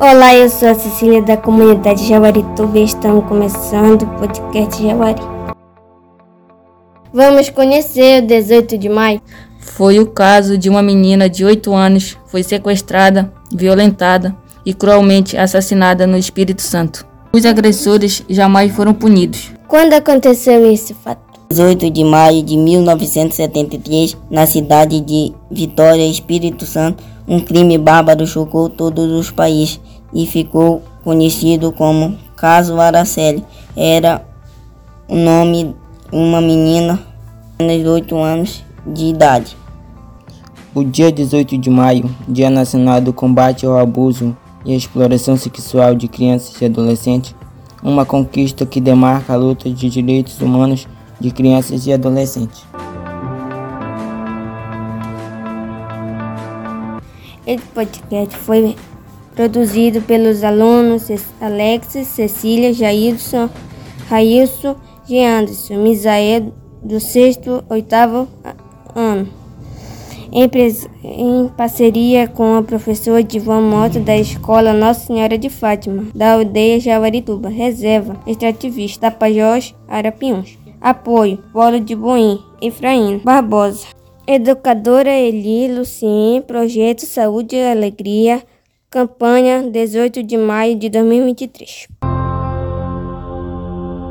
Olá, eu sou a Cecília da comunidade Jaguarituba e estamos começando o podcast Jaguari. Vamos conhecer o 18 de maio. Foi o caso de uma menina de 8 anos foi sequestrada, violentada e cruelmente assassinada no Espírito Santo. Os agressores jamais foram punidos. Quando aconteceu esse fato? 18 de maio de 1973, na cidade de Vitória, Espírito Santo, um crime bárbaro chocou todos os países e ficou conhecido como Caso Araceli. Era o nome de uma menina de 8 anos de idade. O dia 18 de maio, Dia Nacional do Combate ao Abuso e Exploração Sexual de Crianças e Adolescentes, uma conquista que demarca a luta de direitos humanos de crianças e adolescentes. Esse podcast foi produzido pelos alunos Alex, Cecília, Jailson, Railson, Anderson, Misael, do sexto, oitavo ano, em, em, parceria com a professora Divan Mota da Escola Nossa Senhora de Fátima, da aldeia Javarituba, reserva extrativista Tapajós, Arapiuns. Apoio, Polo de Boim, Efraim Barbosa. Educadora Eli Lucien, Projeto Saúde e Alegria, campanha 18 de maio de 2023.